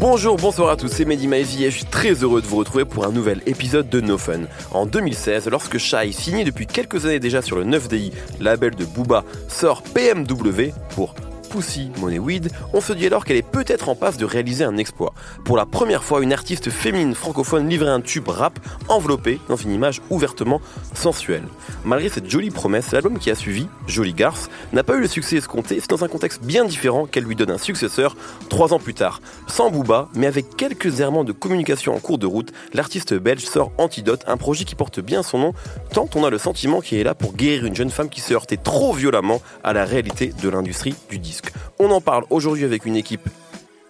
Bonjour, bonsoir à tous, c'est Mehdi Maizy et je suis très heureux de vous retrouver pour un nouvel épisode de No Fun. En 2016, lorsque Shai, signé depuis quelques années déjà sur le 9DI, label de Booba, sort PMW pour Pussy Money Weed, on se dit alors qu'elle est peut-être en passe de réaliser un exploit. Pour la première fois, une artiste féminine francophone livrait un tube rap enveloppé dans une image ouvertement sensuelle. Malgré cette jolie promesse, l'album qui a suivi, Jolie Garce, n'a pas eu le succès escompté, c'est dans un contexte bien différent qu'elle lui donne un successeur trois ans plus tard. Sans Booba, mais avec quelques errements de communication en cours de route, l'artiste belge sort Antidote, un projet qui porte bien son nom, tant on a le sentiment qu'il est là pour guérir une jeune femme qui se heurtait trop violemment à la réalité de l'industrie du disque. On en parle aujourd'hui avec une équipe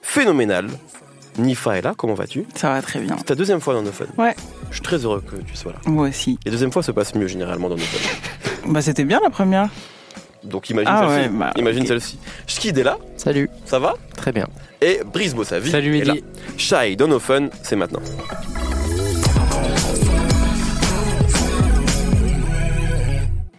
phénoménale. Nifa est là, comment vas-tu? Ça va très bien. C'est ta deuxième fois dans nos fun. Ouais. Je suis très heureux que tu sois là. Moi aussi. Les deuxièmes fois se passent mieux généralement dans nos fun. Bah c'était bien la première. Donc imagine Ah celle-ci. ouais, bah, imagine celle-ci. Skid est là, Salut, ça va? Très bien. Et Brise Bossavi Salut. Mehdi. Shy dans nos fun, c'est maintenant.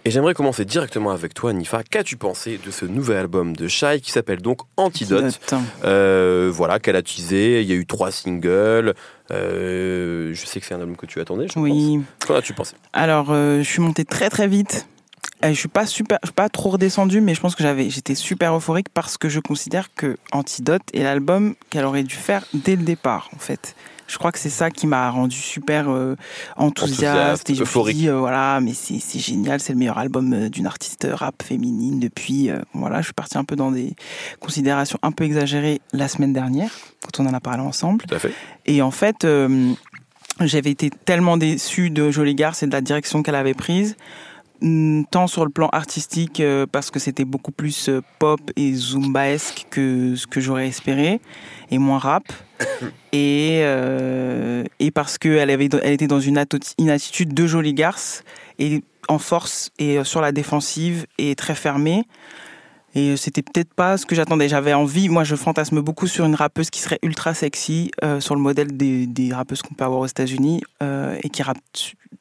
Et j'aimerais commencer directement avec toi, Nifa. Qu'as-tu pensé de ce nouvel album de Shy qui s'appelle donc Antidote? Antidote. Euh, voilà, qu'elle a teasé. Il y a eu trois singles. Euh, je sais que c'est un album que tu attendais. Je Oui. pense. Qu'en as-tu pensé? Alors euh, je suis montée très très vite. Je suis pas super, je suis pas trop redescendue, mais je pense que j'avais, j'étais super euphorique parce que je considère que Antidote est l'album qu'elle aurait dû faire dès le départ, en fait. Je crois que c'est ça qui m'a rendu super euh, enthousiaste, Enthousiaste, et je me suis euphorique. dit euh, voilà, mais c'est génial, c'est le meilleur album euh, d'une artiste rap féminine depuis. euh, voilà, je suis partie un peu dans des considérations un peu exagérées la semaine dernière quand on en a parlé ensemble. Tout à fait. Et en fait, euh, j'avais été tellement déçue de Jolie Garce et de la direction qu'elle avait prise, tant sur le plan artistique, euh, parce que c'était beaucoup plus euh, pop et zumbaesque que ce que j'aurais espéré, et moins rap. Et, euh, et parce qu'elle avait, elle était dans une, une attitude de Jolie Garce, et en force et euh, sur la défensive, et très fermée. Et euh, c'était peut-être pas ce que j'attendais. J'avais envie, moi je fantasme beaucoup sur une rappeuse qui serait ultra sexy, euh, sur le modèle des, des rappeuses qu'on peut avoir aux États-Unis, euh, et qui rappe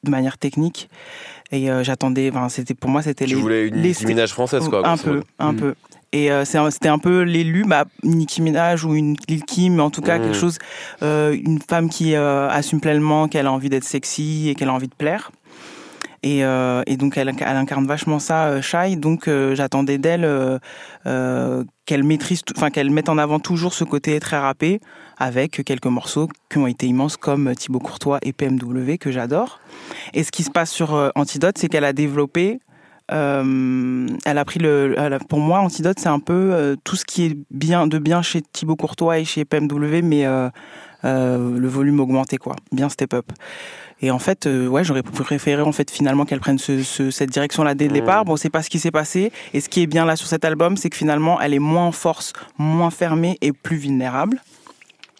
de manière technique. Et euh, j'attendais, enfin, c'était pour moi c'était Tu les, voulais une les- Nicki Minaj française, quoi. un peu, un Mm. peu. Et euh, c'était un peu l'élu, bah, Nicki Minaj ou une Lil Kim, mais en tout cas Mm. quelque chose, euh, une femme qui euh, assume pleinement qu'elle a envie d'être sexy et qu'elle a envie de plaire. Et, euh, et donc elle, incarne vachement ça, euh, Shai. Donc euh, j'attendais d'elle qu'elle maîtrise, enfin qu'elle mette en avant toujours ce côté très rappé, avec quelques morceaux qui ont été immenses comme Thibaut Courtois et PMW que j'adore. Et ce qui se passe sur Antidote, c'est qu'elle a développé elle a pris le. pour moi, Antidote, c'est un peu tout ce qui est bien de bien chez Thibaut Courtois et chez PMW, mais le volume augmenté, quoi. Bien step up. Et en fait, euh, ouais, j'aurais préféré en fait finalement qu'elle prenne ce- ce- cette direction-là dès le Mhm. départ. Bon, c'est pas ce qui s'est passé. Et ce qui est bien là sur cet album, c'est que finalement, elle est moins en force, moins fermée et plus vulnérable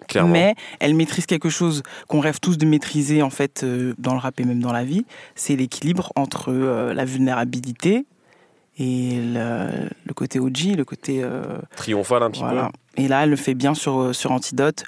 Clairement. mais elle maîtrise quelque chose qu'on rêve tous de maîtriser en fait euh, dans le rap et même dans la vie, c'est l'équilibre entre euh, la vulnérabilité et le, le côté OG, le côté euh, Triomphal un petit voilà. Et là, elle le fait bien sur euh, Antidote.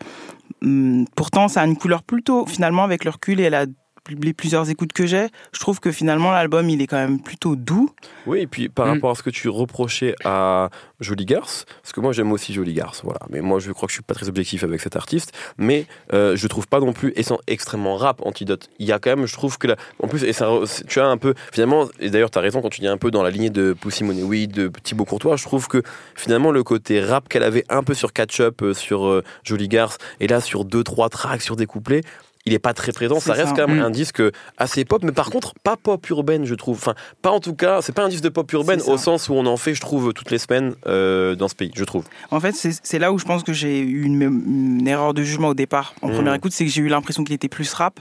Hum, pourtant, ça a une couleur plutôt finalement avec le recul et elle a les plusieurs écoutes que j'ai, je trouve que finalement l'album il est quand même plutôt doux. Oui, et puis par Mm. rapport à ce que tu reprochais à Jolie Garce, parce que moi j'aime aussi Jolie Garce, voilà. Mais moi je crois que je suis pas très objectif avec cet artiste, mais euh, je trouve pas non plus étant extrêmement rap Antidote. Il y a quand même, je trouve que là, en plus, et ça, tu as un peu, finalement, et d'ailleurs tu as raison quand tu dis un peu dans la lignée de Pussy Money Weed, de Thibaut Courtois, je trouve que finalement le côté rap qu'elle avait un peu sur Catch Up, euh, sur euh, Jolie Garce, et là sur deux trois tracks, sur des couplets. Il est pas très présent, ça reste ça. quand même Mm. un disque assez pop, mais par contre pas pop urbaine, je trouve. Enfin, pas en tout cas, c'est pas un disque de pop urbaine au sens où on en fait, je trouve, toutes les semaines euh, dans ce pays, je trouve. En fait, c'est là où je pense que j'ai eu une, une erreur de jugement au départ. En Mhm. première écoute, c'est que j'ai eu l'impression qu'il était plus rap.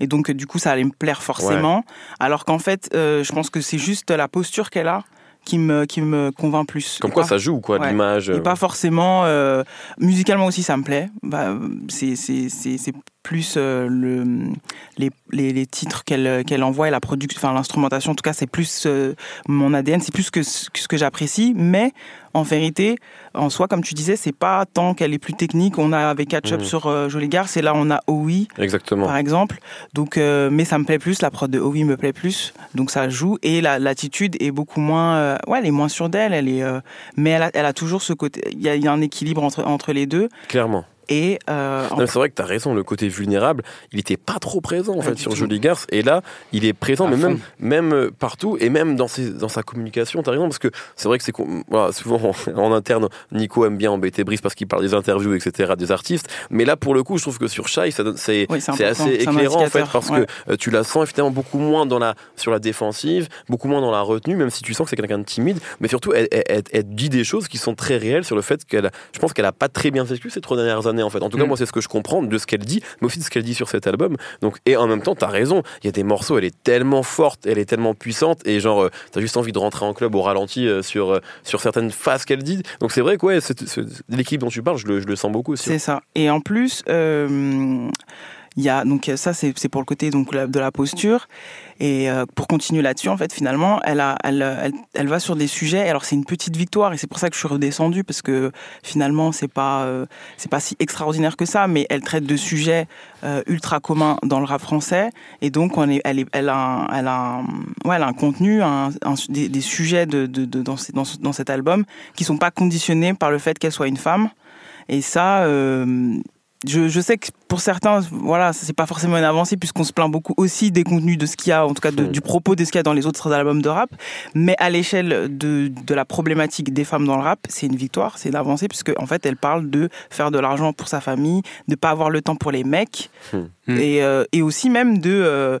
Et donc, du coup, ça allait me plaire forcément. Alors qu'en fait, euh, je pense que c'est juste la posture qu'elle a qui me, qui me convainc plus. Comme quoi ça joue, quoi, l'image. Et pas forcément. musicalement aussi, ça me plaît. Bah, c'est plus euh, le, les, les, les, titres qu'elle qu'elle envoie et la production, enfin l'instrumentation, en tout cas, c'est plus euh, mon ADN, c'est plus que ce que j'apprécie. Mais en vérité, en soi, comme tu disais, c'est pas tant qu'elle est plus technique. On a avec Catch Up mmh. sur euh, Jolie Gare, c'est là on a OUI, Exactement. par exemple. Donc, euh, mais ça me plaît plus, la prod de OUI me plaît plus, donc ça joue. Et l'attitude est beaucoup moins, ouais, elle est moins sûre d'elle, elle est, mais elle a, elle a toujours ce côté. Il y, y, a un équilibre entre entre les deux. Clairement. Et euh, c'est vrai que tu as raison, le côté vulnérable, il était pas trop présent en fait sur Jolie Garce. Et là, il est présent, mais même, même euh, partout et même dans, ses, dans sa communication. Tu as raison, parce que c'est vrai que c'est voilà, souvent en, interne, Nico aime bien embêter Brice parce qu'il parle des interviews, etc., des artistes. Mais là, pour le coup, je trouve que sur Shai, c'est assez éclairant en fait, parce que euh, tu la sens évidemment beaucoup moins dans la, sur la défensive, beaucoup moins dans la retenue, même si tu sens que c'est quelqu'un de timide. Mais surtout, elle, elle, dit des choses qui sont très réelles sur le fait qu'elle, je pense qu'elle a pas très bien vécu ces trois dernières années en fait. En tout cas, mm. moi, c'est ce que je comprends de ce qu'elle dit, mais aussi de ce qu'elle dit sur cet album. Donc, et en même temps, t'as raison. Il y a des morceaux, elle est tellement forte, elle est tellement puissante, et genre, euh, t'as juste envie de rentrer en club au ralenti euh, sur, euh, sur certaines phases qu'elle dit. Donc, c'est vrai que ouais, l'équipe dont tu parles, je le, je le sens beaucoup aussi. C'est ça. Et en plus, il y a donc ça c'est pour le côté donc de la posture et euh, pour continuer là-dessus en fait finalement elle va sur des sujets. Alors c'est une petite victoire et c'est pour ça que je suis redescendue parce que finalement c'est pas euh, c'est pas si extraordinaire que ça mais elle traite de sujets euh, ultra communs dans le rap français. Et donc elle a un, ouais, elle a un contenu des, sujets dans, cet album qui sont pas conditionnés par le fait qu'elle soit une femme. Et ça je, sais que pour certains, voilà, c'est pas forcément une avancée puisqu'on se plaint beaucoup aussi des contenus de ce qu'il y a, en tout cas du propos de ce qu'il y a dans les autres albums de rap. Mais à l'échelle de, de, la problématique des femmes dans le rap, c'est une victoire, c'est une avancée puisque en fait, elle parle de faire de l'argent pour sa famille, de pas avoir le temps pour les mecs. Et, euh, et, aussi même de euh,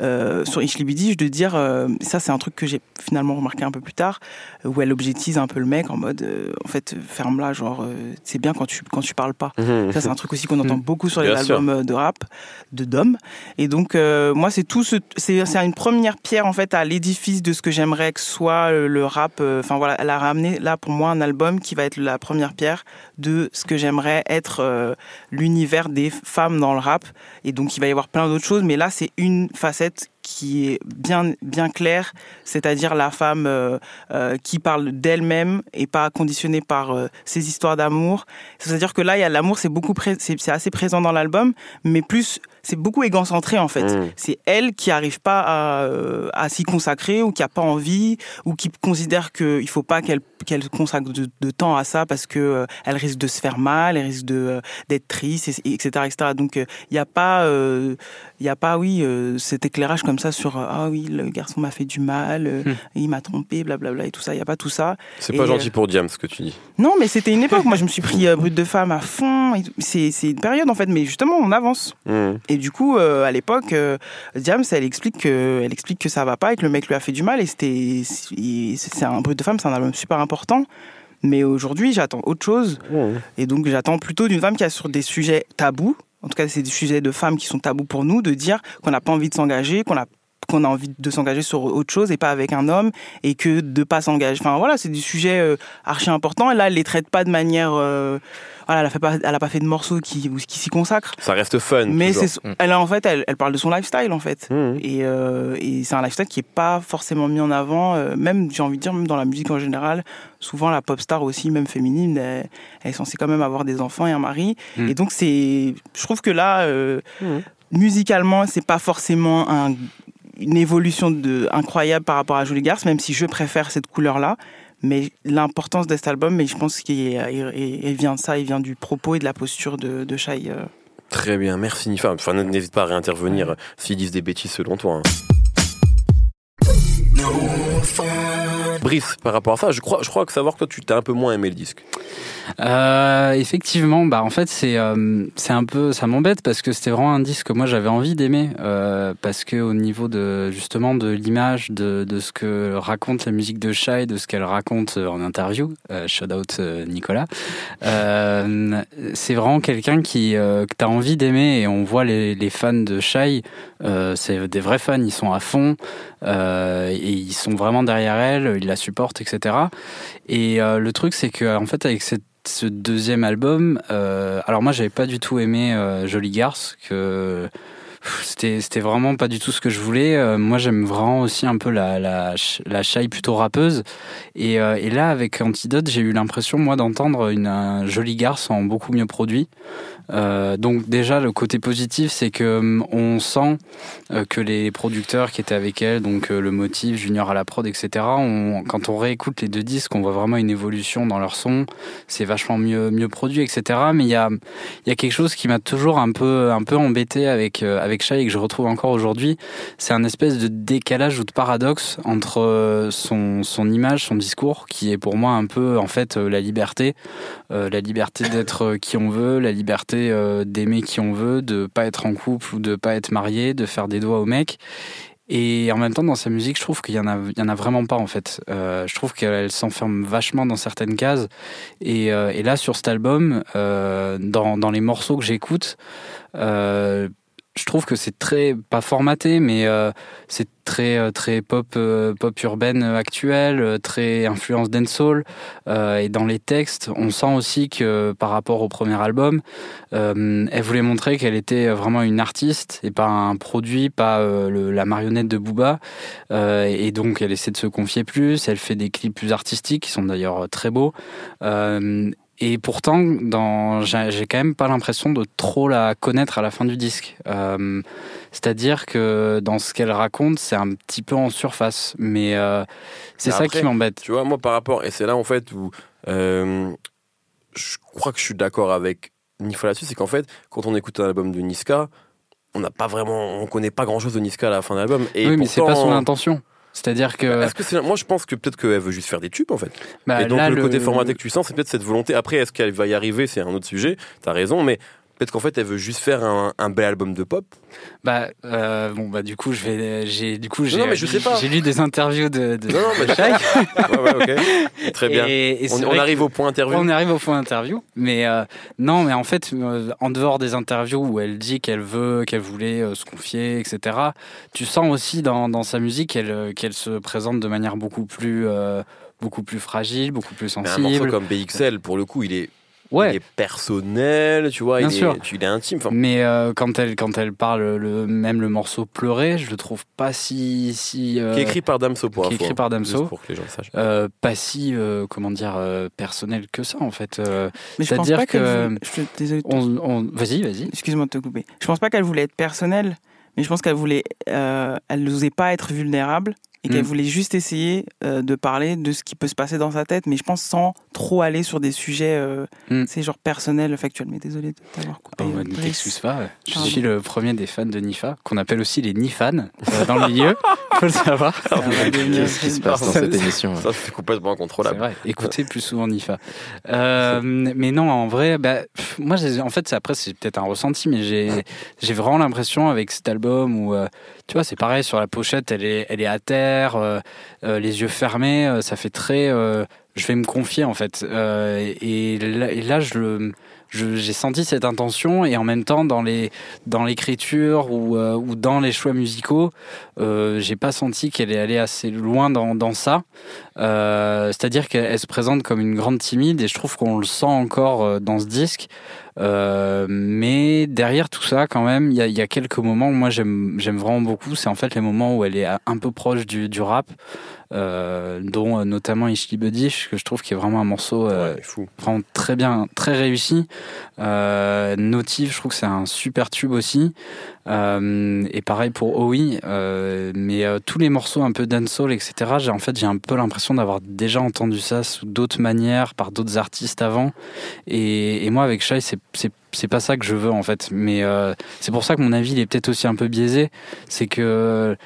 euh, sur Ishlibidi de dire euh, ça c'est un truc que j'ai finalement remarqué un peu plus tard où elle objectise un peu le mec en mode en fait ferme là genre c'est bien quand tu quand tu parles pas hmm. ça c'est un truc aussi qu'on entend beaucoup sur les albums de rap de Dom. Et donc moi c'est tout ce c'est une première pierre en fait à l'édifice de ce que j'aimerais que soit le rap enfin voilà elle a ramené là pour moi un album qui va être la première pierre de ce que j'aimerais être l'univers des femmes dans le rap. Et donc il va y avoir plein d'autres choses, mais là c'est une facette qui est bien bien claire, c'est-à-dire la femme euh, euh, qui parle d'elle-même et pas conditionnée par euh, ses histoires d'amour. C'est-à-dire que là il y a l'amour, c'est beaucoup c'est assez présent dans l'album, mais plus c'est beaucoup égocentré en fait. Mm. C'est elle qui arrive pas à, à s'y consacrer ou qui a pas envie ou qui considère qu'il faut pas qu'elle qu'elle consacre de, temps à ça parce que elle risque de se faire mal, elle risque de d'être triste, etc., etc. Donc il n'y a pas il y a pas oui cet éclairage comme ça sur euh, ah oui le garçon m'a fait du mal, euh, hmm. il m'a trompé, blablabla et tout ça. Il y a pas tout ça. C'est pas gentil euh, pour Diam ce que tu dis. Non, mais c'était une époque. Moi, je me suis pris brut de femme à fond. C'est une période en fait, mais justement on avance. Hmm. Et du coup, à l'époque, Diam, elle explique que elle explique que ça va pas et que le mec lui a fait du mal et c'était c'est un brut de femme, c'est un album super important. Mais aujourd'hui, j'attends autre chose. Et donc, j'attends plutôt d'une femme qui a sur des sujets tabous, en tout cas c'est des sujets de femmes qui sont tabous pour nous, de dire qu'on n'a pas envie de s'engager, qu'on a qu'on a envie de s'engager sur autre chose et pas avec un homme et que de pas s'engager. Enfin voilà, c'est des sujets euh, archi importants. Et là, elle les traite pas de manière. Euh, voilà, elle a, fait pas, elle a pas fait de morceaux qui, qui s'y consacrent. Ça reste fun. Mais c'est, elle en fait, elle, elle, parle de son lifestyle en fait. Mm. Et, euh, et c'est un lifestyle qui est pas forcément mis en avant. même, j'ai envie de dire, même dans la musique en général, souvent la pop star aussi, même féminine, elle, est censée quand même avoir des enfants et un mari. Mm. Et donc c'est, je trouve que là. Musicalement, c'est pas forcément un une évolution de, incroyable par rapport à Julie Garce, même si je préfère cette couleur-là. Mais l'importance de cet album, mais je pense qu'il vient de ça, il vient du propos et de la posture de, de Shai. Euh. Très bien, merci Nifa. Enfin, n'hésite pas à réintervenir s'ils disent des bêtises selon toi. Hein. Brice, par rapport à ça, je crois, je crois que savoir que toi, tu t'as un peu moins aimé le disque. Euh, effectivement, bah en fait c'est euh, c'est un peu ça m'embête parce que c'était vraiment un disque que moi j'avais envie d'aimer euh, parce que au niveau de justement de l'image de, de ce que raconte la musique de Shai, de ce qu'elle raconte en interview, shout out Nicolas, c'est vraiment quelqu'un qui que t'as envie d'aimer et on voit les, fans de Shai, c'est des vrais fans, ils sont à fond et ils sont vraiment derrière elle, la supportent, etc. Et le truc, c'est que en fait, avec ce deuxième album, alors moi j'avais pas du tout aimé Jolie Garce, que c'était vraiment pas du tout ce que je voulais. Euh, moi, j'aime vraiment aussi un peu la la, la chaille plutôt rappeuse. Et, euh, et là, avec Antidote, j'ai eu l'impression moi d'entendre une un joli garce en beaucoup mieux produit. Euh, donc déjà le côté positif c'est que hum, on sent euh, que les producteurs qui étaient avec elle, donc euh, le motif, Junior à la prod, etc. Quand on réécoute les deux disques, on voit vraiment une évolution dans leur son. C'est vachement mieux mieux produit, etc. Mais il y a il y a quelque chose qui m'a toujours un peu un peu embêté avec avec Shai et que je retrouve encore aujourd'hui. C'est un espèce de décalage ou de paradoxe entre son son image, son discours, qui est pour moi un peu en fait la liberté, la liberté d'être qui on veut, la liberté euh, d'aimer qui on veut, de pas être en couple ou de pas être marié, de faire des doigts au mec. Et en même temps, dans sa musique, je trouve qu'il y en a, vraiment pas en fait. Euh, je trouve qu'elle s'enferme vachement dans certaines cases. Et, euh, et là, sur cet album, dans, les morceaux que j'écoute, je trouve que c'est très pas formaté, mais euh, c'est très euh, très pop euh, pop urbaine actuelle, très influence dancehall. et dans les textes, on sent aussi que par rapport au premier album, elle voulait montrer qu'elle était vraiment une artiste et pas un produit, pas la marionnette de Booba. et donc elle essaie de se confier plus. Elle fait des clips plus artistiques qui sont d'ailleurs très beaux. Et pourtant, dans, j'ai quand même pas l'impression de trop la connaître à la fin du disque. Euh, c'est-à-dire que dans ce qu'elle raconte, c'est un petit peu en surface. Mais euh, c'est ça qui m'embête. Tu vois, moi par rapport, et c'est là en fait où euh, je crois que je suis d'accord avec Nifa là-dessus, c'est qu'en fait, quand on écoute un album de Niska, on n'a pas vraiment, on connaît pas grand-chose de Niska à la fin de l'album. oui, mais c'est pas son intention. C'est-à-dire que. Bah, que moi, je pense que peut-être qu'elle veut juste faire des tubes, en fait. Bah, et donc, le, côté formaté que tu sens, c'est peut-être cette volonté. Après, est-ce qu'elle va y arriver C'est un autre sujet. T'as raison, mais Peut-être qu'en fait, elle veut juste faire un, bel album de pop. Bah, euh, bon, bah, du coup, je vais, j'ai, du coup, j'ai, j'ai lu des interviews de, de, non, non, mais ouais, ouais, ok. Très bien. Et, on, arrive au point interview. On arrive au point interview. Mais, euh, non, mais en fait, euh, en dehors des interviews où elle dit qu'elle veut, qu'elle voulait se confier, etc., tu sens aussi dans, dans sa musique qu'elle, qu'elle se présente de manière beaucoup plus, beaucoup plus fragile, beaucoup plus sensible. Mais un morceau comme BXL, pour le coup, il est ouais. il est personnel, tu vois, il, Est, il est intime. Mais euh, quand, elle, quand elle parle, le, même le morceau Pleurer, je le trouve pas si. si euh, qui est écrit par Damso pour Qui est écrit par Damso. Pour que les gens sachent. Euh, pas si, comment dire, personnel que ça, en fait. C'est-à-dire que. Vas-y, vas-y. Excuse-moi de te couper. Je pense pas qu'elle voulait être personnelle, mais je pense qu'elle voulait. elle n'osait pas être vulnérable et qu'elle mm. voulait juste essayer euh, de parler de ce qui peut se passer dans sa tête, mais je pense sans trop aller sur des sujets, euh, mm. c'est genre personnels, factuels. Mais désolé de t'avoir coupé. Oh, ne t'excuse pas. Je suis le premier des fans de Nifa, qu'on appelle aussi les Nifans euh, dans le milieu. Faut le savoir. Qu'est-ce qui se passe dans cette émission Ça, c'est complètement incontrôlable. Vrai. Écoutez plus souvent Nifa. mais non, en vrai, bah, moi, en fait, après, c'est peut-être un ressenti, mais j'ai vraiment l'impression avec cet album où tu vois, c'est pareil sur la pochette, elle est, elle est à terre, euh, euh, les yeux fermés, euh, ça fait très. je vais me confier en fait. Et là, je j'ai senti cette intention et en même temps dans les dans l'écriture ou, ou dans les choix musicaux j'ai pas senti qu'elle est allée assez loin dans, ça c'est à dire qu'elle se présente comme une grande timide et je trouve qu'on le sent encore dans ce disque euh, mais derrière tout ça quand même il y a, y a, quelques moments où moi j'aime vraiment beaucoup c'est en fait les moments où elle est un peu proche du, du rap euh, dont euh, notamment Ishli que je trouve qui est vraiment un morceau euh, vraiment très bien, très réussi. Euh, Notif, je trouve que c'est un super tube aussi. Euh, et pareil pour OI, euh, mais tous les morceaux un peu dancehall, etc. J'ai en fait j'ai un peu l'impression d'avoir déjà entendu ça sous d'autres manières par d'autres artistes avant. Et, moi avec Shai, c'est pas ça que je veux en fait. Mais c'est pour ça que mon avis il est peut-être aussi un peu biaisé. C'est que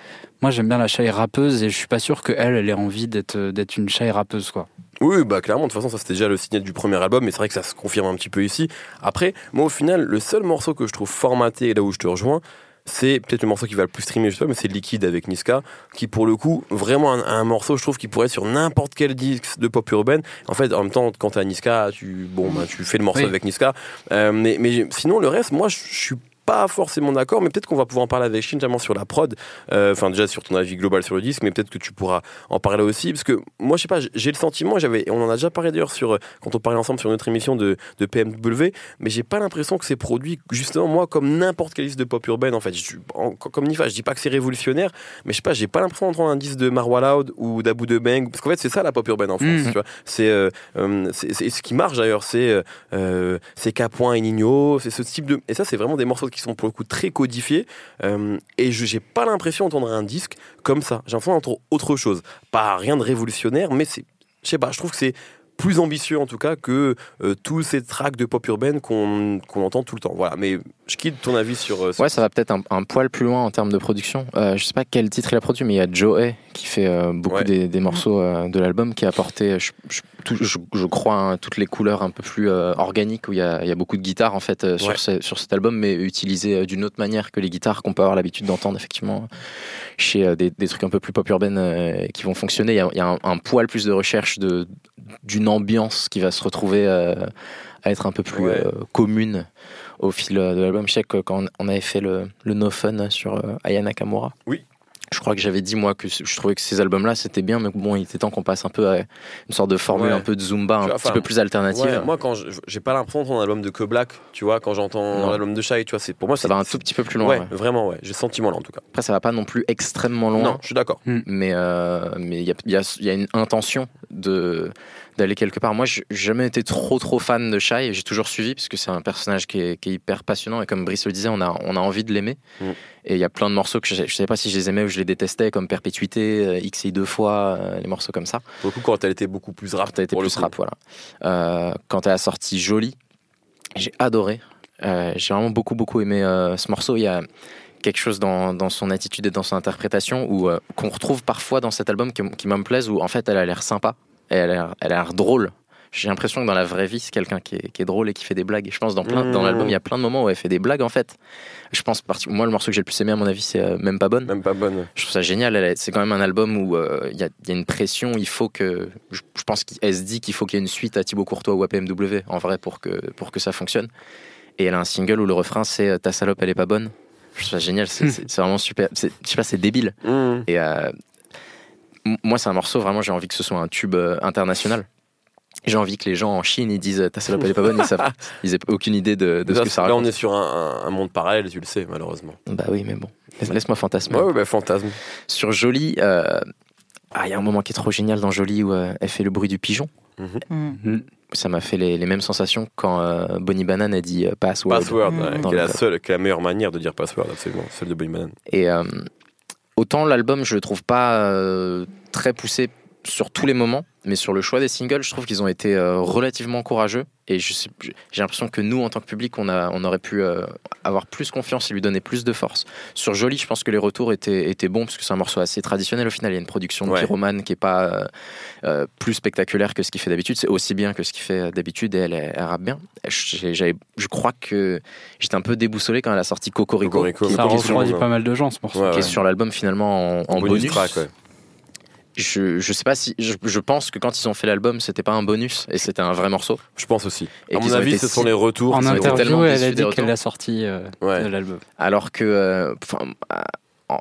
moi j'aime bien la chaille rappeuse et je suis pas sûr qu'elle, elle ait envie d'être d'être une chaille rappeuse quoi. Oui, bah clairement, de toute façon, ça c'était déjà le signal du premier album, mais c'est vrai que ça se confirme un petit peu ici. Après, moi au final, le seul morceau que je trouve formaté, là où je te rejoins, c'est peut-être le morceau qui va le plus streamer, je sais pas, mais c'est Liquide avec Niska, qui pour le coup, vraiment un, morceau, je trouve, qui pourrait être sur n'importe quel disque de pop urbaine. En fait, en même temps, quand t'as Niska, tu, bon, bah, tu fais le morceau avec Niska. Euh, mais, mais sinon, le reste, moi, je suis pas forcément d'accord, mais peut-être qu'on va pouvoir en parler avec Shin, notamment sur la prod. Euh, Enfin, déjà sur ton avis global sur le disque, mais peut-être que tu pourras en parler aussi, parce que moi, je sais pas, j'ai le sentiment, j'avais, on en a déjà parlé d'ailleurs sur quand on parlait ensemble sur notre émission de, de PMW, mais j'ai pas l'impression que c'est produit justement moi comme n'importe quel disque de pop urbaine. En fait, je, en- comme Nifa, je dis pas que c'est révolutionnaire, mais je sais pas, j'ai pas l'impression d'entendre un disque de Marwa Loud ou d'Abu de Bang, parce qu'en fait, c'est ça la pop urbaine en France. Mhm. Tu vois, c'est euh, euh, c'est ce qui marche d'ailleurs, c'est euh, c'est Capoin et Nino, c'est ce type de. Et ça, c'est vraiment des morceaux qui sont pour le coup très codifiés. euh, et je j'ai pas l'impression d'entendre un disque comme ça. J'ai l'impression d'entendre autre chose. Pas rien de révolutionnaire, mais c'est. Je sais pas, je trouve que c'est plus ambitieux en tout cas que euh, tous ces tracks de pop urbaine qu'on qu'on entend tout le temps. Voilà, mais je quitte ton avis sur. euh, Ouais, ça va peut-être un, un poil plus loin en termes de production. Euh, je sais pas quel titre il a produit, mais il y a Joey qui fait euh, beaucoup Ouais. des, des morceaux de l'album, qui a apporté, je, je- tout- je- je crois, hein, toutes les couleurs un peu plus euh, organiques, où il y, a, il y a beaucoup de guitares en fait euh, Ouais. sur, ce- sur cet album, mais utilisées euh, d'une autre manière que les guitares qu'on peut avoir l'habitude d'entendre effectivement chez des, des trucs un peu plus pop urbaine qui vont fonctionner. Il y a, il y a un, un poil plus de recherche de d'une ambiance qui va se retrouver à être un peu plus Ouais. commune au fil de l'album. Je sais que quand on avait fait le, le No Fun sur euh, Aya Nakamura, Oui. Je crois que j'avais dit moi que je trouvais que ces albums-là c'était bien, mais bon, il était temps qu'on passe un peu à une sorte de formule Ouais. un peu de Zumba, un vois, petit peu plus alternative. Ouais, moi, quand j'ai pas l'impression d'entendre un album de Que Black, tu vois, quand j'entends l'album de Shai, tu vois, c'est pour moi ça va un tout petit peu plus loin. Ouais, ouais. vraiment, ouais. J'ai ce sentiment-là en tout cas. Après, ça va pas non plus extrêmement loin. Non, je suis d'accord. mais euh, mais il y a, il y a- il y a une intention de d'aller quelque part. Moi, j'ai jamais été trop trop fan de Shai. J'ai toujours suivi parce que c'est un personnage qui est, qui est hyper passionnant et comme Brice le disait, on a on a envie de l'aimer. Mm. Et il y a plein de morceaux que je, je savais pas si je les aimais ou je les détestais, comme Perpétuité, euh, XI deux fois, euh, les morceaux comme ça. Pour le coup, quand elle était beaucoup plus rap, T'as été pour le plus rap, voilà. Euh, quand elle a sorti Jolie, j'ai adoré. Euh, j'ai vraiment beaucoup beaucoup aimé ce morceau. Il y a quelque chose dans, dans son attitude et dans son interprétation euh, qu'on retrouve parfois dans cet album qui, qui me plaise où en fait elle a l'air sympa et elle a l'air- elle a l'air drôle. J'ai l'impression que dans la vraie vie, c'est quelqu'un qui est, qui est drôle et qui fait des blagues. Et je pense dans plein, dans Mmh. l'album, il y a plein de moments où elle fait des blagues en fait. Je pense, moi, le morceau que j'ai le plus aimé à mon avis, c'est euh, même pas bonne. Même pas bonne. Je trouve ça génial. Elle C'est quand même un album où euh, il y, a, il y a une pression. Il faut que. Je, je pense qu'elle se dit qu'il faut qu'il y ait une suite à Thibaut Courtois ou à PMW en vrai pour que, pour que ça fonctionne. Et elle a un single où le refrain c'est euh, Ta salope, elle est pas bonne. Je trouve ça génial. C'est c'est- c'est vraiment super. C'est- Je sais pas, c'est débile. Mmh. Et euh, moi, c'est un morceau vraiment. J'ai envie que ce soit un tube euh, international. J'ai envie que les gens en Chine ils disent Ta salope, elle est pas bonne. Ils, savent, ils aient aucune idée de, de ce Là, que ça là, raconte. on est sur un, monde parallèle, tu le sais, malheureusement. Bah oui, mais bon. Laisse- Laisse-moi fantasmer. Ouais, ouais, bah, fantasme. Sur Jolie, euh, ah, il y a un moment qui est trop génial dans Jolie où euh, elle fait le bruit du pigeon. Mm. Ça m'a fait les, les mêmes sensations quand euh, Bonnie Banane a dit euh, password. Password, Mmh. ouais, Dans qui est la seule, qui est la meilleure manière de dire password, absolument, celle de Bonnie Banane. Et euh, autant l'album, je le trouve pas euh, très poussé sur tous les moments, mais sur le choix des singles, je trouve qu'ils ont été euh, relativement courageux. Et je j'ai l'impression que nous, en tant que public, on, a, on aurait pu euh, avoir plus confiance et lui donner plus de force. Sur Jolie, je pense que les retours étaient, étaient bons, parce que c'est un morceau assez traditionnel au final. Il y a une production de Ouais. pyromane qui est pas euh, plus spectaculaire que ce qu'il fait d'habitude. C'est aussi bien que ce qu'il fait d'habitude et elle, elle, elle rappe bien. J'avais- je crois que j'étais un peu déboussolé quand elle a sorti Cocorico, Cocorico, qui, Ça refroidit pas mal de gens, ce morceau. Ouais, qui est sur l'album finalement en, en bonus. track, ouais. Je, je sais pas si. Je, je pense que quand ils ont fait l'album, c'était pas un bonus et c'était un vrai morceau. Je pense aussi. Et à qu'ils mon avis, ce si- sont les retours. En interview, elle a dit qu'elle l'a sorti euh, Ouais. de l'album. Alors que. euh, enfin, euh,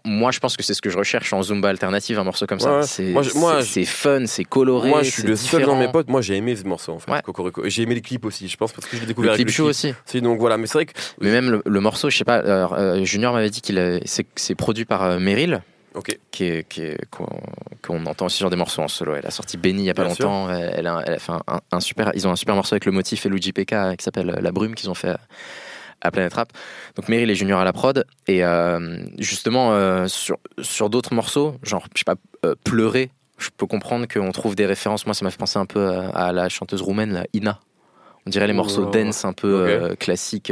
moi, je pense que c'est ce que je recherche en Zumba alternative, un morceau comme ça. Ouais. C'est Moi, c'est- fun, c'est coloré. Moi, je suis le seul dans mes potes. Moi, j'ai aimé ce morceau, en fait, Ouais. Cocorico. Et j'ai aimé les clips aussi, je pense, parce que je l'ai Le découvert clip avec show le aussi. Si, donc voilà, mais c'est vrai que. Mais même le, le morceau, je sais pas, alors, euh, Junior m'avait dit qu'il c'est c'est produit par euh, Meryl, Ok. qui est, qui est- qu'on qu'on entend aussi sur des morceaux en solo. Elle a sorti Benny il y a pas Bien longtemps. Elle, elle a, elle a fait un, un- un super, ils ont un super morceau avec le motif et Luigi PK qui s'appelle La Brume qu'ils ont fait à, à Planet Rap. Donc Meryl et Junior à la prod et euh, justement euh, sur sur d'autres morceaux, genre je sais pas euh, pleurer. Je peux comprendre qu'on trouve des références. Moi, ça m'a fait penser un peu à, à la chanteuse roumaine, la Ina. On dirait les Oh morceaux là là. dance un peu Ok. euh, classiques.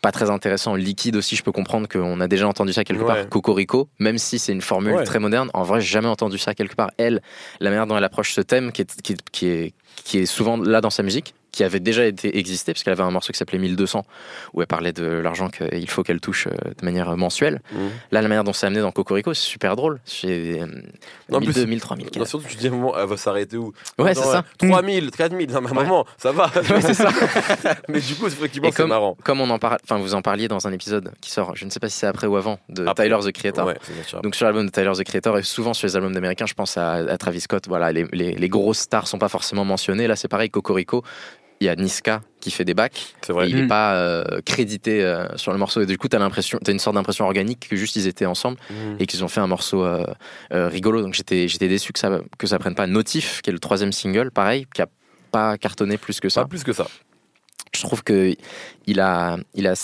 Pas très intéressant. Liquide aussi, je peux comprendre qu'on a déjà entendu ça quelque Ouais. part. Cocorico, même si c'est une formule Ouais. très moderne, en vrai, j'ai jamais entendu ça quelque part. Elle, la manière dont elle approche ce thème, qui est, qui, qui est, qui est souvent là dans sa musique, qui avait déjà été existé, parce qu'elle avait un morceau qui s'appelait 1200, où elle parlait de l'argent qu'il faut qu'elle touche euh, de manière mensuelle. Mhm. Là, la manière dont c'est amené dans Cocorico, c'est super drôle. C'est euh, Non, en 1002, plus- 1003, Non, 1004. surtout, tu dis à un moment, elle va s'arrêter où? Ouais, c'est ça. 3000, 4000, non, mais Ouais. moment, ça va. Ouais, c'est ça. mais du coup, effectivement, c'est marrant. Comme on en parle, enfin, vous en parliez dans un épisode qui sort, je ne sais pas si c'est après ou avant, de Après. Tyler the Creator. Ouais. Donc sur l'album de Tyler the Creator et souvent sur les albums d'américains, je pense à, à Travis Scott. Voilà, les, les, les grosses stars sont pas forcément mentionnées. Là, c'est pareil, Cocorico. Il y a Niska qui fait des bacs. c'est vrai. Et il n'est Mm. pas euh, crédité euh, sur le morceau. Et du coup, tu as l'impression, t'as une sorte d'impression organique que juste ils étaient ensemble Mhm. et qu'ils ont fait un morceau euh, euh, rigolo. Donc j'étais, j'étais déçu que ça, que ça prenne pas Notif, qui est le troisième single, pareil, qui a pas cartonné plus que ça. Pas plus que ça. Je trouve que il a, il a,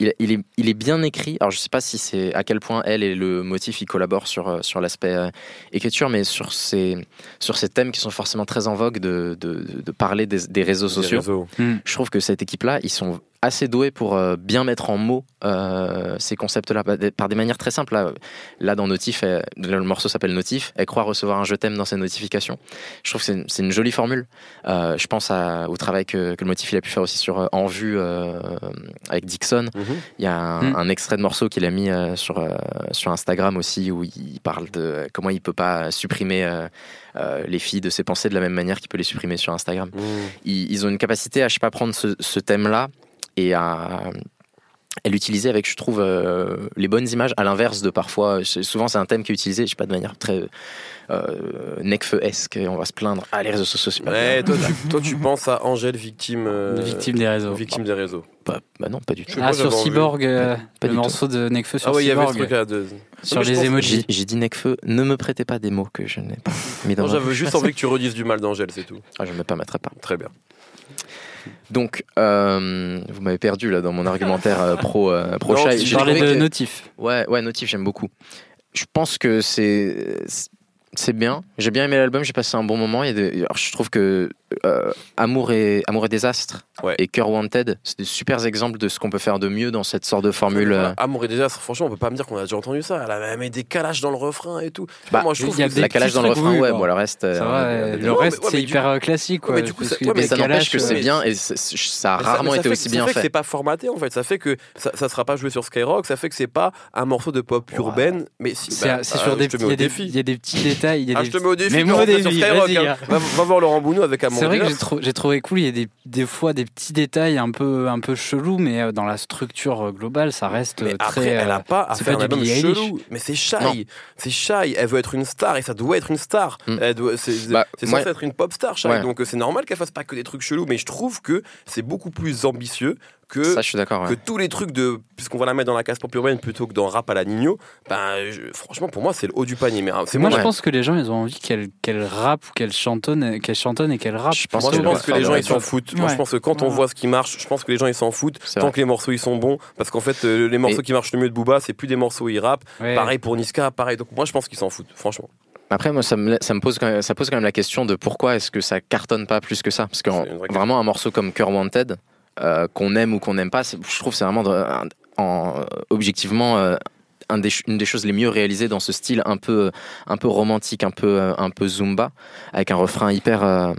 il, est, il est bien écrit. Alors je sais pas si c'est à quel point elle et le motif ils collaborent sur euh, sur l'aspect euh, écriture, mais sur ces sur ces thèmes qui sont forcément très en vogue de de, de parler des, des réseaux sociaux. réseaux. Je trouve que cette équipe-là, ils sont assez doués pour euh, bien mettre en mots euh, ces concepts-là par des- par des manières très simples. Là, là dans Notif, elle- le morceau s'appelle Notif. Elle croit recevoir un je t'aime dans ses notifications. Je trouve que c'est une, jolie formule. Euh, je pense à- au travail que, que le motif il a pu faire aussi sur euh, En vue euh, avec Dixon. Mhm. Il y a un, Mm. un extrait de morceau qu'il a mis euh, sur, euh, sur Instagram aussi où il parle de comment il peut pas supprimer euh, euh, les filles de ses pensées de la même manière qu'il peut les supprimer sur Instagram Mhm. ils, ils ont une capacité à je sais pas prendre ce, ce thème-là et à, à l'utiliser avec je trouve euh, les bonnes images à l'inverse de parfois souvent c'est un thème qui est utilisé je sais pas de manière très euh, necfeu-esque et on va se plaindre ah les réseaux sociaux c'est pas Ouais, bien. toi, tu, toi, tu penses à Angèle, victime, euh, Victime des réseaux. victime des réseaux. Bah, bah non pas du tout Ah, sur. Cyborg, euh, Pas le du tout. morceau de Nekfeu sur Ah ouais, il y avait ce Cyborg, truc-là de. sur les emojis. j'ai dit necfeu ne me prêtez pas des mots que je n'ai pas mis dans Non, j'avais juste envie que tu redises du mal d'Angèle, c'est tout. ah, je ne me permettrai pas Très bien. Donc euh, vous m'avez perdu là dans mon argumentaire euh, pro euh, pro Non, tu parlais de que- Notif. Ouais, ouais, Notif, j'aime beaucoup. Je pense que c'est c'est bien. J'ai bien aimé l'album, j'ai passé un bon moment. Il y a des- alors, je trouve que euh, Amour et Amour et désastre Ouais. et Cœur Wanted, c'est des super exemples de ce qu'on peut faire de mieux dans cette sorte de formule. euh, Amour et désastre, franchement, on peut pas me dire qu'on a déjà entendu ça. Elle avait mis des calages dans le refrain et tout. Bah, moi, je trouve y a que des la calage petits dans le refrain, ouais, bon. le reste. Ça euh, va, non, reste ouais, c'est hyper classique. Quoi, mais du coup, ça- Mais ça n'empêche que c'est bien et ça a rarement été fait aussi bien Ça fait que fait. c'est pas formaté en fait. Ça fait que ça, sera pas joué sur Skyrock. Ça fait que c'est pas un morceau de pop urbaine. Mais. C'est bah, c'est sur des, je te il y a des, défi. il y a des petits détails. il y a Ah, des je te mets au défi. Mais tu moi, hein. va voir Laurent Bounou avec Amour C'est vrai que j'ai trou- trouvé cool. Il y a des, des fois des petits détails un peu, un peu chelous, mais euh, dans la structure euh, globale, ça reste Mais euh, après, très. elle euh, a pas à c'est faire pas un album chelou. Mais c'est shy. C'est shy. Elle veut être une star et ça doit être une star. Mm. Elle doit- C'est Bah, censé être une pop star, Shy. Ouais. Donc c'est normal qu'elle fasse pas que des trucs chelous. Mais je trouve que c'est beaucoup plus ambitieux que Ça, je suis d'accord. que ouais. tous les trucs de puisqu'on va la mettre dans la case pop urbaine plutôt que dans rap à la Nino ben je- franchement pour moi c'est le haut du panier mais hein, c'est Moi, moi je pense que les gens, ils ont envie qu'elle qu'elle rappe ou qu'elle chantonne, qu'elle chantonne et qu'elle rappe. Je pense moi je qu'elle pense que les gens ils s'en foutent moi je pense que quand on voit ce qui marche je pense que les gens ils s'en foutent C'est tant vrai. que les morceaux ils sont bons parce qu'en fait euh, les morceaux Et- qui marchent le mieux de Booba c'est plus des morceaux où ils rappent Ouais. pareil pour Niska pareil donc moi je pense qu'ils s'en foutent franchement Après, moi, ça me, ça me pose, quand même, ça pose quand même la question de pourquoi est-ce que ça cartonne pas plus que ça? Parce que vraie vraiment, un morceau comme Cœur Wanted, euh, qu'on aime ou qu'on n'aime pas, je trouve que c'est vraiment de- en, objectivement euh, un des, ch- une des choses les mieux réalisées dans ce style un peu, un peu romantique, un peu, euh, un peu zumba, avec un refrain hyper euh,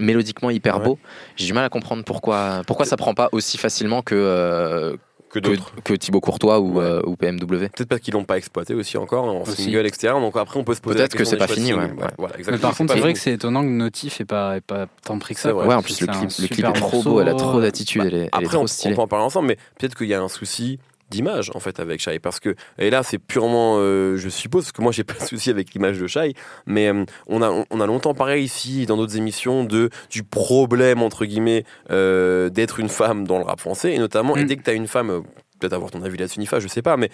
mélodiquement hyper Ouais. beau. J'ai du mal à comprendre pourquoi, pourquoi ça prend pas aussi facilement que, euh, que que, d'autres que Thibaut Courtois ou, Ouais. euh, ou PMW. peut-être parce qu'ils l'ont pas exploité aussi encore en Aussi. single etc donc après on peut se poser Peut-être la que question c'est pas fini, ouais, ouais. voilà Mais par contre, c'est vrai que c'est étonnant que Notif est pas, tant pris que ça. Vrai. Ouais, en plus, le clip, le clip super est trop beau, elle a trop d'attitude, elle est, elle est Après, trop on, on peut en parler ensemble, mais peut-être qu'il y a un souci d'image en fait avec Shai parce que et là c'est purement euh, je suppose parce que moi j'ai pas de souci avec l'image de Shai mais euh, on a on, a longtemps parlé ici dans d'autres émissions de du problème entre guillemets euh, d'être une femme dans le rap français et notamment et Mm. dès que tu as une femme peut-être avoir ton avis là-dessus Nifa je sais pas mais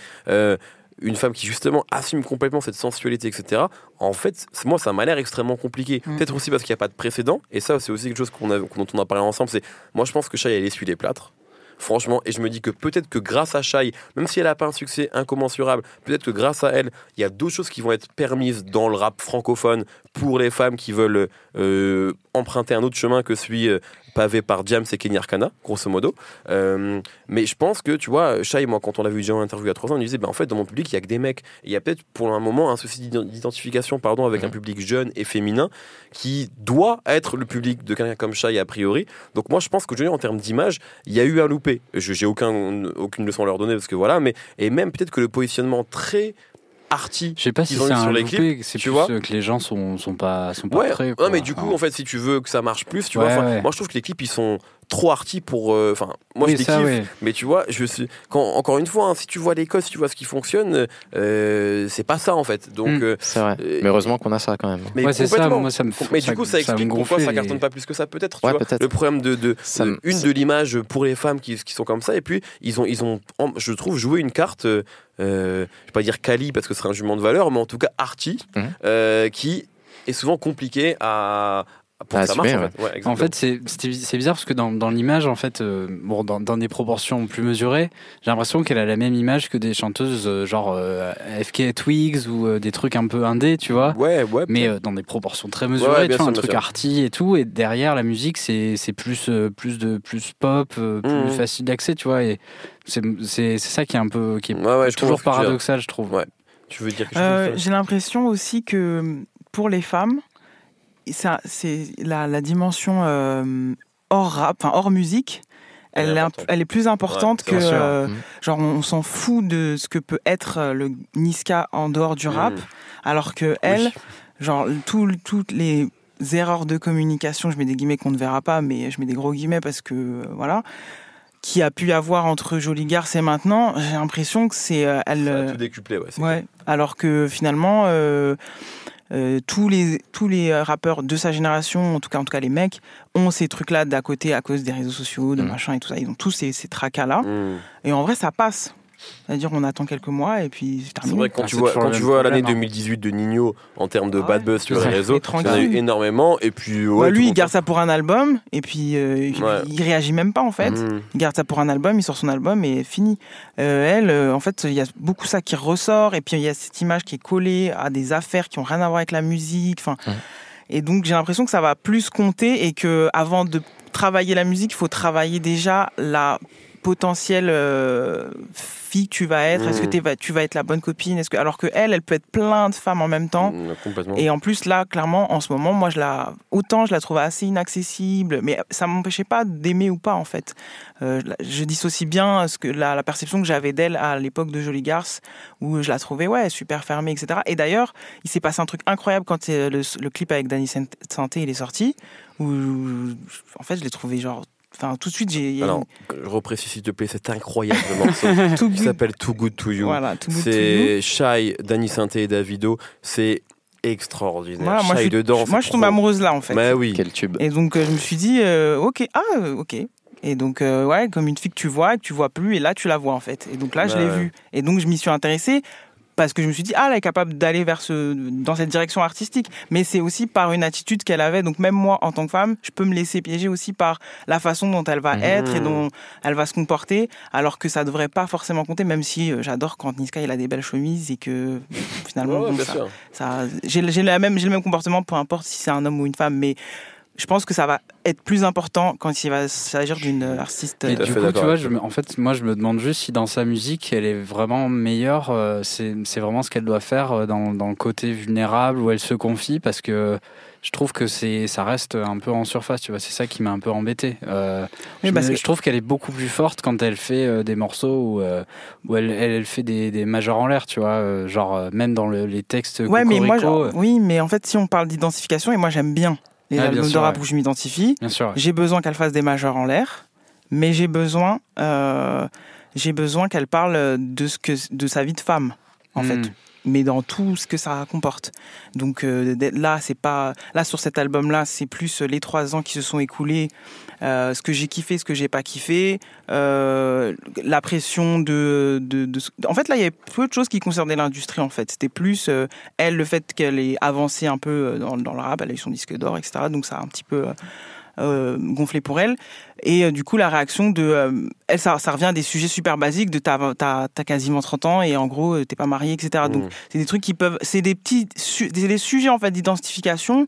une femme qui justement assume complètement cette sensualité, etc. En fait, moi, ça m'a l'air extrêmement compliqué. Mm. Peut-être aussi parce qu'il n'y a pas de précédent. Et ça, c'est aussi quelque chose qu'on a, dont on a parlé ensemble. C'est moi, je pense que Shai, elle essuie les plâtres. Franchement. Et je me dis que peut-être que grâce à Shai, même si elle n'a pas un succès incommensurable, peut-être que grâce à elle, il y a d'autres choses qui vont être permises dans le rap francophone pour les femmes qui veulent euh, emprunter un autre chemin que celui euh, pavé par James et Kenny Arcana, grosso modo. Euh, mais je pense que, tu vois, Shai, moi, quand on l'a vu déjà en interview il y a trois ans, il disait, ben, en fait, dans mon public, il y a que des mecs. Il y a peut-être pour un moment un souci d'identification pardon, avec un public jeune et féminin qui doit être le public de quelqu'un comme Shai a priori. Donc moi, je pense qu'aujourd'hui, en termes d'image, il y a eu un loupé. Je J'ai aucun, aucune leçon à leur donner parce que voilà, mais et même peut-être que le positionnement très arty je sais pas si c'est un les clips, c'est tu vois que les gens sont sont pas sont pas ouais, prêts non mais du coup en fait si tu veux que ça marche plus tu vois moi je trouve que les clips ils sont trop arty pour euh, enfin moi je les kiffe. mais tu vois je suis quand encore une fois hein, si tu vois codes si tu vois ce qui fonctionne euh, c'est pas ça en fait. Donc mm. euh, c'est vrai. mais heureusement qu'on a ça quand même. mais c'est ça moi ça me mais du coup ça, explique pourquoi ça cartonne pas plus que ça peut-être le problème de, de, une de l'image pour les femmes qui, qui sont comme ça et puis ils ont ils ont je trouve joué une carte euh, je vais pas dire quali parce que ce serait un jugement de valeur, mais en tout cas arty, mmh. euh, qui est souvent compliqué à, pour ça marche, en fait, c'est bizarre parce que dans, dans l'image, en fait, euh, bon, dans, dans, des proportions plus mesurées, j'ai l'impression qu'elle a la même image que des chanteuses euh, genre euh, FK Twigs ou des trucs un peu indés, tu vois. Ouais, ouais. Mais dans des proportions très mesurées, tu vois, un truc arty et tout. Et derrière, la musique, c'est plus, plus, de, plus pop, plus mmh. facile d'accès, tu vois. Et c'est ça qui est un peu, qui est toujours paradoxal, je trouve. Ouais. Tu veux dire quelque chose J'ai l'impression aussi que pour les femmes, c'est la, la, dimension euh, hors rap, hors musique. Elle, est, elle est, plus importante que euh, mmh. genre on, s'en fout de ce que peut être euh, le Niska en dehors du rap, mmh. alors que elle, genre toutes les erreurs de communication, je mets des guillemets qu'on ne verra pas, mais je mets des gros guillemets parce que voilà, qui a pu y avoir entre Jolie Garce et maintenant, j'ai l'impression que c'est elle. Ça a tout décuplé, ouais. ouais alors que finalement. Euh, tous les tous les rappeurs de sa génération, en tout cas en tout cas les mecs, ont ces trucs-là d'à côté à cause des réseaux sociaux, de mm. machin et tout ça. Ils ont tous ces, ces tracas-là. Mm. Et en vrai, ça passe. C'est-à-dire, on attend quelques mois et puis c'est terminé. C'est vrai que quand tu vois, quand tu vois l'année 2018 hein. de Nino en termes de bad buzz sur les réseaux, il y en a eu énormément. Et puis, lui, il garde ça pour un album et puis euh, il réagit même pas en fait. Mm. Il garde ça pour un album, il sort son album et fini. Euh, elle, euh, en fait, il y a beaucoup ça qui ressort et puis il y a cette image qui est collée à des affaires qui ont rien à voir avec la musique. Enfin. Et donc j'ai l'impression que ça va plus compter et que avant de travailler la musique, il faut travailler déjà la potentielle fille tu vas être Est-ce que mmh. tu vas être la bonne copine Est-ce que alors que elle, elle peut être plein de femmes en même temps. Mmh, et en plus là, clairement, en ce moment, moi, je la autant je la trouve assez inaccessible, mais ça m'empêchait pas d'aimer ou pas en fait. Euh, je dissocie bien ce que la, la perception que j'avais d'elle à l'époque de Jolie Garce, où je la trouvais ouais super fermée, etc. Et d'ailleurs, il s'est passé un truc incroyable quand le, le clip avec Danny Santé il est sorti, où en fait je l'ai trouvé genre Enfin, tout de suite, j'ai. Alors, je reprécise s'il te plaît, c'est incroyable morceau qui s'appelle Too Good to You. Voilà, c'est Shai, Danny Sainté et Davido. C'est extraordinaire. Voilà, moi, je, dedans. Moi, je tombe amoureuse là, en fait. Mais bah oui. Quel tube. Et donc, euh, je me suis dit, euh, ok, ah, ok. Et donc, euh, ouais, comme une fille que tu vois, que tu vois plus, et là, tu la vois, en fait. Et donc là, je l'ai vue. Et donc, je m'y suis intéressée parce que je me suis dit ah elle est capable d'aller vers ce dans cette direction artistique. Mais c'est aussi par une attitude qu'elle avait. Donc même moi en tant que femme je peux me laisser piéger aussi par la façon dont elle va mmh. être et dont elle va se comporter alors que ça devrait pas forcément compter même si euh, j'adore quand Niska il a des belles chemises et que finalement ça, j'ai le même j'ai le même comportement peu importe si c'est un homme ou une femme mais je pense que ça va être plus important quand il va s'agir d'une artiste. Et du coup, tu vois, je, en fait, moi, je me demande juste si dans sa musique, elle est vraiment meilleure. Euh, c'est vraiment ce qu'elle doit faire euh, dans, dans, le côté vulnérable où elle se confie, parce que je trouve que c'est ça reste un peu en surface. Tu vois, c'est ça qui m'a un peu embêté. Euh, je, je, trouve qu'elle est beaucoup plus forte quand elle fait des morceaux où, où elle, elle, fait des, des majors en l'air. Tu vois, genre même dans les textes. Ouais, mais moi, oui, mais en fait, si on parle d'identification, et moi, j'aime bien les albums de rap où je m'identifie. J'ai besoin qu'elle fasse des majeurs en l'air, mais j'ai besoin, euh, j'ai besoin qu'elle parle de ce que, de sa vie de femme, en fait. Mais dans tout ce que ça comporte. Donc euh, là, c'est pas là sur cet album-là, c'est plus les trois ans qui se sont écoulés euh, ce que j'ai kiffé, ce que j'ai pas kiffé, euh, la pression de, de, En fait, là, il y avait peu de choses qui concernaient l'industrie, en fait. C'était plus, euh, elle, le fait qu'elle ait avancé un peu dans, dans, le rap, elle a eu son disque d'or, etc. Donc ça a un petit peu gonflé pour elle. Et euh, du coup, la réaction de. euh, elle, ça, ça revient à des sujets super basiques de t'as, t'as quasiment 30 ans et en gros, euh, t'es pas marié, etc. Donc, Mm. c'est des trucs qui peuvent. C'est des petits. su- des, sujets, en fait, d'identification.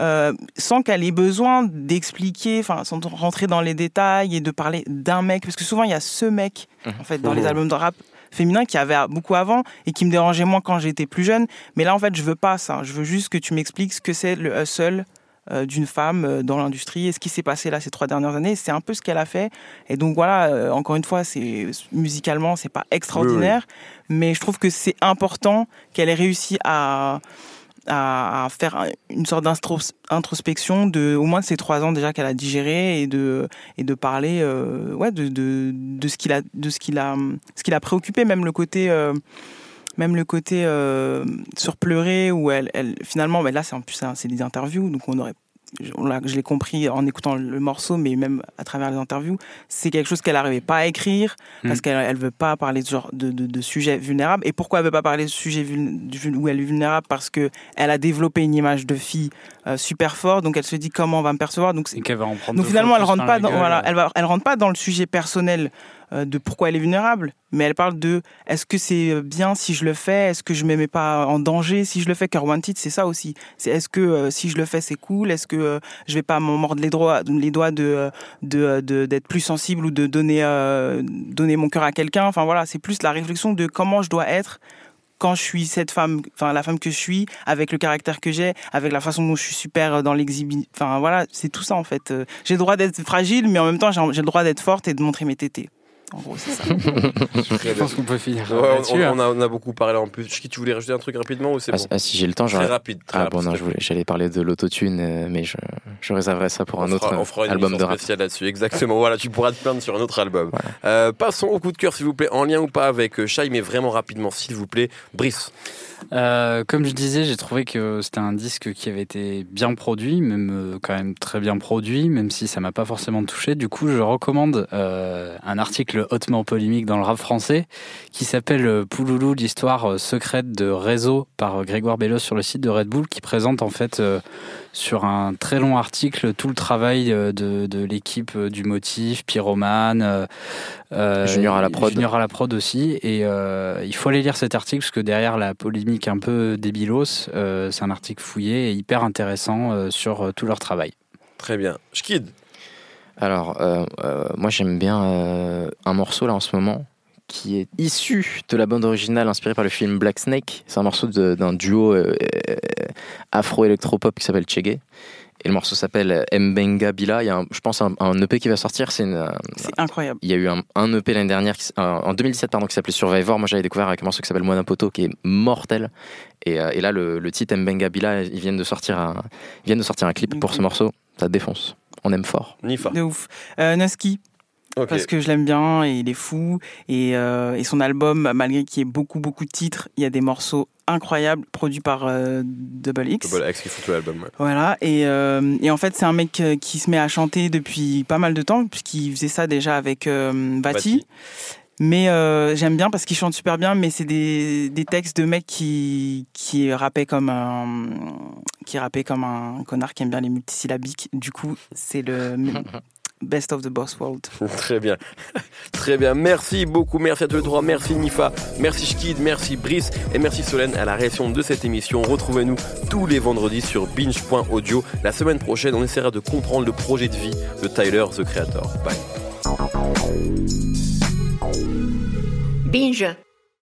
euh, sans qu'elle ait besoin d'expliquer, enfin, sans rentrer dans les détails et de parler d'un mec, parce que souvent il y a ce mec, en fait, dans les Mhm. albums de rap féminin qui avait beaucoup avant et qui me dérangeait moins quand j'étais plus jeune. Mais là, en fait, je veux pas ça. Je veux juste que tu m'expliques ce que c'est le hustle d'une femme euh, dans l'industrie et ce qui s'est passé là ces trois dernières années. C'est un peu ce qu'elle a fait. Et donc voilà, euh, encore une fois, c'est musicalement, c'est pas extraordinaire, mais je trouve que c'est important qu'elle ait réussi à à, faire un- une sorte d'introspection de au moins de ces trois ans déjà qu'elle a digéré et de et de parler euh, ouais de, de, de ce qu'il a de ce qu'il a ce qu'il a préoccupé même le côté euh, même le côté euh, surpleuré où elle, elle finalement mais là c'est en plus c'est- c'est des interviews donc on aurait je, l'ai compris en écoutant le morceau mais même à travers les interviews c'est quelque chose qu'elle n'arrivait pas à écrire parce Mm. qu'elle elle veut pas parler de genre de, de, de sujets vulnérables et pourquoi elle veut pas parler de du- où elle est vulnérable? Parce que elle a développé une image de fille euh, super forte donc elle se dit comment on va me percevoir? Donc Et qu'elle va en prendre donc finalement, elle rentre plein pas la dans gueule. voilà, elle va, elle rentre pas dans le sujet personnel euh, de pourquoi elle est vulnérable, mais elle parle de est-ce que c'est bien si je le fais, est-ce que je me mets pas en danger si je le fais? Car Wanted, c'est ça aussi. C'est est-ce que euh, si je le fais, c'est cool, est-ce que euh, je vais pas m'en mordre les doigts, de euh, d'être plus sensible ou de donner euh, donner mon cœur à quelqu'un? Enfin voilà, c'est plus la réflexion de comment je dois être quand je suis cette femme, enfin la femme que je suis, avec le caractère que j'ai, avec la façon dont je suis super euh, dans l'exhibi, enfin voilà, c'est tout ça en fait. Euh, J'ai le droit d'être fragile, mais en même temps j'ai le droit d'être forte et de montrer mes tétés. En gros, c'est ça. Je pense qu'on peut finir Ouais, on, là-dessus. on- hein. on a, on a beaucoup parlé en plus. Chiki, tu voulais rajouter un truc rapidement ou c'est Ah, bon ah, si j'ai le temps, Très j'aurais. rapide. Très Ah rapide, bon, non, te voulais- j'allais parler de l'autotune, euh, mais je, je réserverai ça pour On un autre fera, on fera une album de émission rap. spéciale là-dessus. Exactement. voilà, tu pourras te plaindre sur un autre album. Voilà. Euh, passons au coup de cœur, s'il vous plaît, en lien ou pas avec euh, Shai, mais vraiment rapidement, s'il vous plaît. Brice. Euh, comme je disais, j'ai trouvé que c'était un disque qui avait été bien produit, même euh, quand même très bien produit, même si ça m'a pas forcément touché. Du coup, je recommande euh, un article hautement polémique dans le rap français qui s'appelle euh, Pouloulou, l'histoire euh, secrète de réseau par euh, Grégoire Bellos sur le site de Red Bull, qui présente en fait euh, sur un très long article tout le travail de, de l'équipe du motif, Pyromane, euh, euh, Junior à la prod. Junior à la prod aussi. Et euh, il faut aller lire cet article parce que derrière la polémique un peu débilos, c'est un article fouillé et hyper intéressant sur tout leur travail. Très bien. Schkid. Alors, euh, euh, moi j'aime bien euh, un morceau là en ce moment qui est issu de la bande originale inspirée par le film Black Snake. C'est un morceau d'un duo afro-électropop qui s'appelle Chege. Et le morceau s'appelle Mbenga Bila. Il y a, un- je pense, un, un EP qui va sortir. C'est incroyable. il y a eu un, un EP l'année dernière, qui en 2017, pardon, qui s'appelait Survivor. Moi, j'avais découvert avec un morceau qui s'appelle Monapoto, qui est mortel. Et, et là, le, le titre Mbenga Bila, ils viennent de sortir un, ils viennent de sortir un clip pour ce morceau. Ça défonce. On aime fort. Nifa. De ouf. Euh, parce que je l'aime bien et il est fou. Et, euh, et son album, malgré qu'il y ait beaucoup, beaucoup de titres, il y a des morceaux incroyables produits par euh, Double X. Double X qui fout tout l'album. ouais. Voilà, et, euh, et en fait, c'est un mec qui se met à chanter depuis pas mal de temps, puisqu'il faisait ça déjà avec euh. Bati. Mais euh, j'aime bien parce qu'il chante super bien, mais c'est des, des textes de mecs qui, qui rappaient comme un, qui rappaient comme un connard qui aime bien les multisyllabiques. Du coup, c'est le best of the boss world. Très bien. Très bien. Merci beaucoup. Merci à tous les trois. Merci Nifa. Merci Schkid. Merci Brice. Et merci Solène à la réaction de cette émission. Retrouvez-nous tous les vendredis sur binge.audio. La semaine prochaine, on essaiera de comprendre le projet de vie de Tyler, the Creator. Bye. Binja